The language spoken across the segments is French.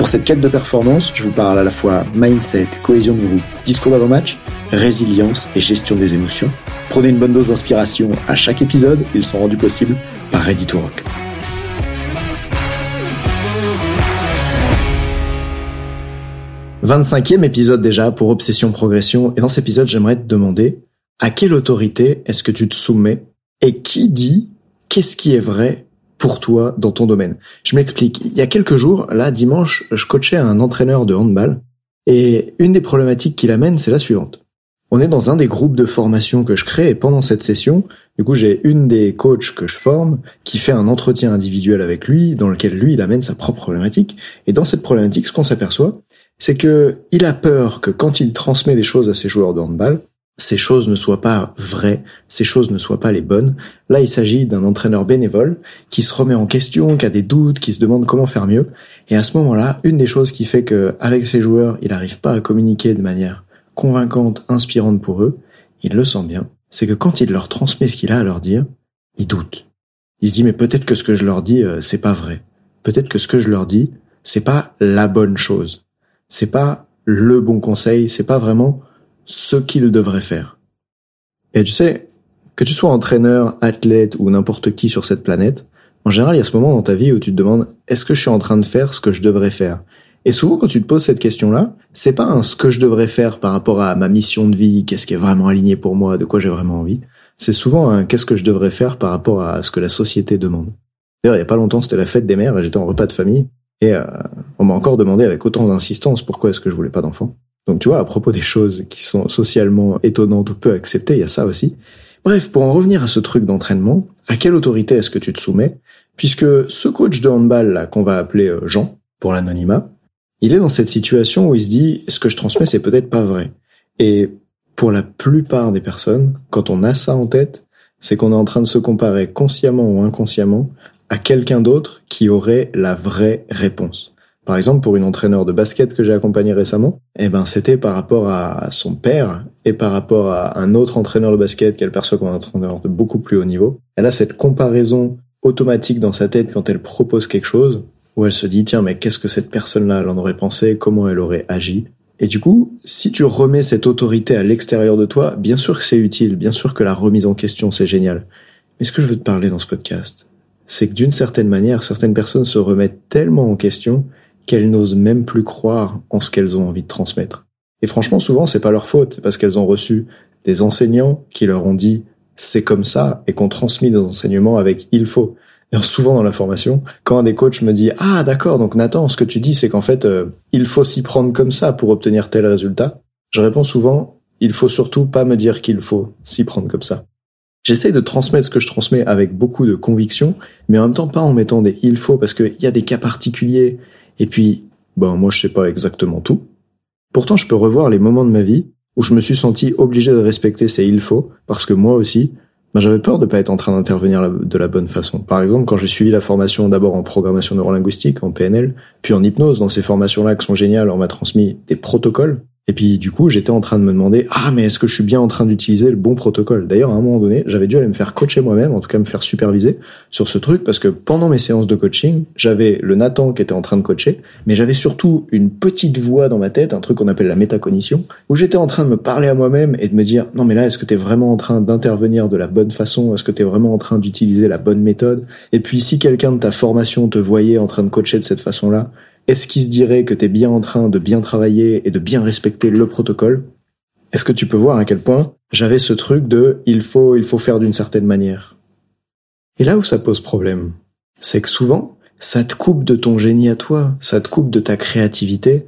Pour cette quête de performance, je vous parle à la fois mindset, cohésion de groupe, discours d'avant-match, résilience et gestion des émotions. Prenez une bonne dose d'inspiration à chaque épisode, ils sont rendus possibles par Ready to Rock. « 25e épisode déjà pour Obsession Progression, et dans cet épisode j'aimerais te demander à quelle autorité est-ce que tu te soumets et qui dit qu'est-ce qui est vrai pour toi dans ton domaine. Je m'explique. Il y a quelques jours, là, dimanche, je coachais un entraîneur de handball et une des problématiques qu'il amène, c'est la suivante. On est dans un des groupes de formation que je crée et pendant cette session, du coup, j'ai une des coachs que je forme qui fait un entretien individuel avec lui dans lequel lui, il amène sa propre problématique. Et dans cette problématique, ce qu'on s'aperçoit, c'est que il a peur que quand il transmet les choses à ses joueurs de handball, ces choses ne soient pas vraies, ces choses ne soient pas les bonnes. Là, il s'agit d'un entraîneur bénévole qui se remet en question, qui a des doutes, qui se demande comment faire mieux. Et à ce moment-là, une des choses qui fait que avec ses joueurs, il n'arrive pas à communiquer de manière convaincante, inspirante pour eux, il le sent bien, c'est que quand il leur transmet ce qu'il a à leur dire, il doute. Il se dit mais peut-être que ce que je leur dis euh, c'est pas vrai. Peut-être que ce que je leur dis c'est pas la bonne chose. C'est pas le bon conseil, c'est pas vraiment ce qu'il devrait faire. Et tu sais, que tu sois entraîneur, athlète ou n'importe qui sur cette planète, en général, il y a ce moment dans ta vie où tu te demandes est-ce que je suis en train de faire ce que je devrais faire? Et souvent, quand tu te poses cette question-là, c'est pas un ce que je devrais faire par rapport à ma mission de vie, qu'est-ce qui est vraiment aligné pour moi, de quoi j'ai vraiment envie. C'est souvent un qu'est-ce que je devrais faire par rapport à ce que la société demande. D'ailleurs, il y a pas longtemps, c'était la fête des mères j'étais en repas de famille et euh, on m'a encore demandé avec autant d'insistance pourquoi est-ce que je voulais pas d'enfant. Donc tu vois, à propos des choses qui sont socialement étonnantes ou peu acceptées, il y a ça aussi. Bref, pour en revenir à ce truc d'entraînement, à quelle autorité est-ce que tu te soumets? Puisque ce coach de handball là qu'on va appeler euh, Jean pour l'anonymat, il est dans cette situation où il se dit ce que je transmets c'est peut-être pas vrai. Et pour la plupart des personnes, quand on a ça en tête, c'est qu'on est en train de se comparer consciemment ou inconsciemment à quelqu'un d'autre qui aurait la vraie réponse. Par exemple, pour une entraîneur de basket que j'ai accompagné récemment, eh ben, c'était par rapport à son père et par rapport à un autre entraîneur de basket qu'elle perçoit comme un entraîneur de beaucoup plus haut niveau. Elle a cette comparaison automatique dans sa tête quand elle propose quelque chose où elle se dit, tiens, mais qu'est-ce que cette personne-là, elle en aurait pensé, comment elle aurait agi? Et du coup, si tu remets cette autorité à l'extérieur de toi, bien sûr que c'est utile, bien sûr que la remise en question, c'est génial. Mais ce que je veux te parler dans ce podcast, c'est que d'une certaine manière, certaines personnes se remettent tellement en question qu'elles n'osent même plus croire en ce qu'elles ont envie de transmettre. Et franchement, souvent, c'est pas leur faute, parce qu'elles ont reçu des enseignants qui leur ont dit c'est comme ça et qu'on transmis des enseignements avec il faut. Et souvent dans la formation, quand un des coachs me dit ah d'accord donc Nathan ce que tu dis c'est qu'en fait euh, il faut s'y prendre comme ça pour obtenir tel résultat, je réponds souvent il faut surtout pas me dire qu'il faut s'y prendre comme ça. J'essaie de transmettre ce que je transmets avec beaucoup de conviction, mais en même temps pas en mettant des il faut parce qu'il y a des cas particuliers et puis bon moi je sais pas exactement tout. Pourtant je peux revoir les moments de ma vie où je me suis senti obligé de respecter ces il faut parce que moi aussi ben, j'avais peur de pas être en train d'intervenir de la bonne façon. Par exemple, quand j'ai suivi la formation d'abord en programmation neurolinguistique, en PNL, puis en hypnose, dans ces formations-là qui sont géniales, on m'a transmis des protocoles et puis du coup, j'étais en train de me demander ah mais est-ce que je suis bien en train d'utiliser le bon protocole? D'ailleurs, à un moment donné, j'avais dû aller me faire coacher moi-même, en tout cas me faire superviser sur ce truc parce que pendant mes séances de coaching, j'avais le Nathan qui était en train de coacher, mais j'avais surtout une petite voix dans ma tête, un truc qu'on appelle la métacognition, où j'étais en train de me parler à moi-même et de me dire non mais là est-ce que tu es vraiment en train d'intervenir de la bonne façon? Est-ce que tu es vraiment en train d'utiliser la bonne méthode? Et puis si quelqu'un de ta formation te voyait en train de coacher de cette façon-là, est-ce qu'il se dirait que tu es bien en train de bien travailler et de bien respecter le protocole? Est-ce que tu peux voir à quel point j'avais ce truc de il faut il faut faire d'une certaine manière Et là où ça pose problème, c'est que souvent ça te coupe de ton génie à toi, ça te coupe de ta créativité,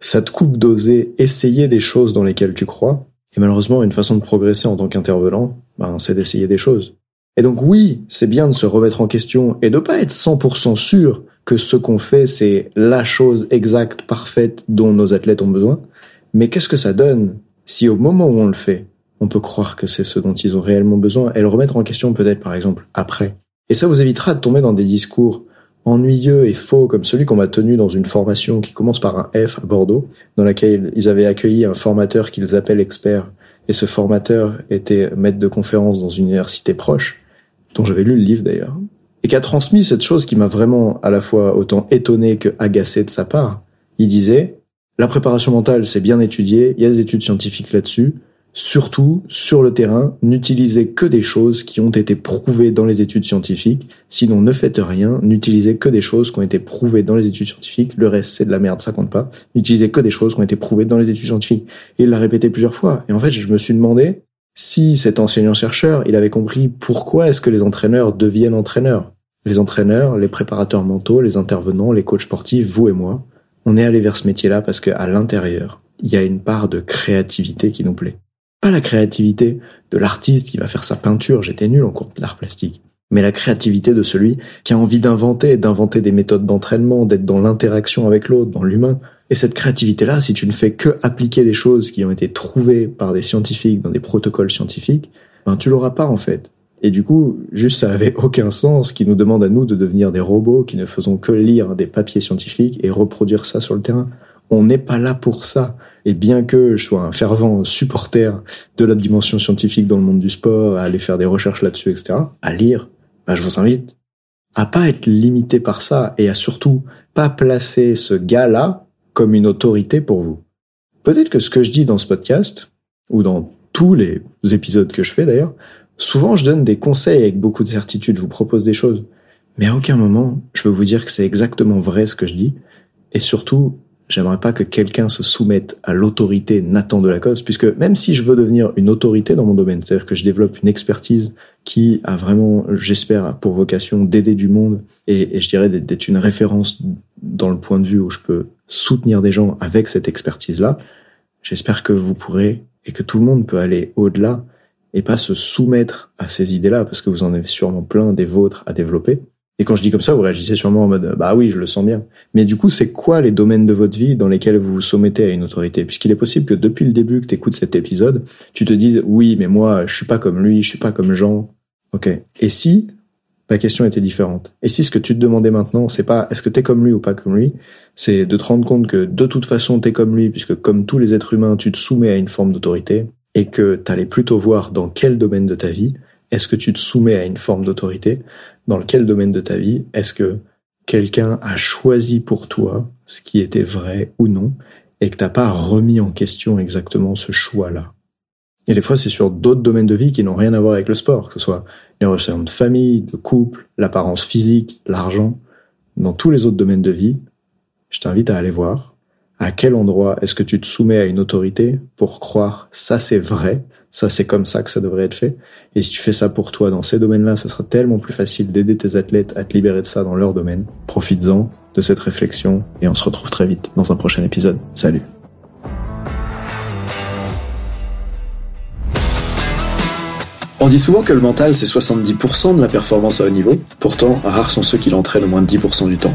ça te coupe d'oser essayer des choses dans lesquelles tu crois. Et malheureusement, une façon de progresser en tant qu'intervenant, ben, c'est d'essayer des choses. Et donc oui, c'est bien de se remettre en question et de pas être 100% sûr que ce qu'on fait, c'est la chose exacte, parfaite dont nos athlètes ont besoin. Mais qu'est-ce que ça donne si au moment où on le fait, on peut croire que c'est ce dont ils ont réellement besoin et le remettre en question peut-être par exemple après? Et ça vous évitera de tomber dans des discours ennuyeux et faux comme celui qu'on m'a tenu dans une formation qui commence par un F à Bordeaux, dans laquelle ils avaient accueilli un formateur qu'ils appellent expert. Et ce formateur était maître de conférence dans une université proche, dont j'avais lu le livre d'ailleurs et qui a transmis cette chose qui m'a vraiment à la fois autant étonné que agacé de sa part. Il disait, la préparation mentale, c'est bien étudié, il y a des études scientifiques là-dessus. Surtout, sur le terrain, n'utilisez que des choses qui ont été prouvées dans les études scientifiques. Sinon, ne faites rien. N'utilisez que des choses qui ont été prouvées dans les études scientifiques. Le reste, c'est de la merde, ça compte pas. N'utilisez que des choses qui ont été prouvées dans les études scientifiques. Et il l'a répété plusieurs fois. Et en fait, je me suis demandé si cet enseignant-chercheur, il avait compris pourquoi est-ce que les entraîneurs deviennent entraîneurs. Les entraîneurs, les préparateurs mentaux, les intervenants, les coachs sportifs, vous et moi, on est allé vers ce métier-là parce qu'à l'intérieur, il y a une part de créativité qui nous plaît. Pas la créativité de l'artiste qui va faire sa peinture, j'étais nul en cours d'art plastique, mais la créativité de celui qui a envie d'inventer, d'inventer des méthodes d'entraînement, d'être dans l'interaction avec l'autre, dans l'humain. Et cette créativité-là, si tu ne fais que appliquer des choses qui ont été trouvées par des scientifiques dans des protocoles scientifiques, ben tu l'auras pas en fait. Et du coup, juste ça avait aucun sens qui nous demande à nous de devenir des robots qui ne faisons que lire des papiers scientifiques et reproduire ça sur le terrain. On n'est pas là pour ça. Et bien que je sois un fervent supporter de la dimension scientifique dans le monde du sport, à aller faire des recherches là-dessus, etc., à lire, bah, je vous invite à pas être limité par ça et à surtout pas placer ce gars-là comme une autorité pour vous. Peut-être que ce que je dis dans ce podcast, ou dans tous les épisodes que je fais d'ailleurs, Souvent, je donne des conseils avec beaucoup de certitude, je vous propose des choses. Mais à aucun moment, je veux vous dire que c'est exactement vrai ce que je dis. Et surtout, j'aimerais pas que quelqu'un se soumette à l'autorité Nathan de la cause, puisque même si je veux devenir une autorité dans mon domaine, c'est-à-dire que je développe une expertise qui a vraiment, j'espère, pour vocation d'aider du monde et, et je dirais d'être une référence dans le point de vue où je peux soutenir des gens avec cette expertise-là, j'espère que vous pourrez et que tout le monde peut aller au-delà et pas se soumettre à ces idées-là, parce que vous en avez sûrement plein des vôtres à développer. Et quand je dis comme ça, vous réagissez sûrement en mode bah oui, je le sens bien. Mais du coup, c'est quoi les domaines de votre vie dans lesquels vous vous soumettez à une autorité? Puisqu'il est possible que depuis le début que tu écoutes cet épisode, tu te dises oui, mais moi, je suis pas comme lui, je suis pas comme Jean. Ok. Et si la question était différente? Et si ce que tu te demandais maintenant, c'est pas est-ce que t'es comme lui ou pas comme lui, c'est de te rendre compte que de toute façon t'es comme lui, puisque comme tous les êtres humains, tu te soumets à une forme d'autorité, et que tu allais plutôt voir dans quel domaine de ta vie est-ce que tu te soumets à une forme d'autorité, dans quel domaine de ta vie est-ce que quelqu'un a choisi pour toi ce qui était vrai ou non, et que t'as pas remis en question exactement ce choix-là. Et des fois, c'est sur d'autres domaines de vie qui n'ont rien à voir avec le sport, que ce soit les relations de famille, de couple, l'apparence physique, l'argent. Dans tous les autres domaines de vie, je t'invite à aller voir À quel endroit est-ce que tu te soumets à une autorité pour croire ça c'est vrai, ça c'est comme ça que ça devrait être fait? Et si tu fais ça pour toi dans ces domaines-là, ça sera tellement plus facile d'aider tes athlètes à te libérer de ça dans leur domaine. Profites-en de cette réflexion et on se retrouve très vite dans un prochain épisode. Salut On dit souvent que le mental c'est 70% de la performance à haut niveau, pourtant rares sont ceux qui l'entraînent au moins 10% du temps.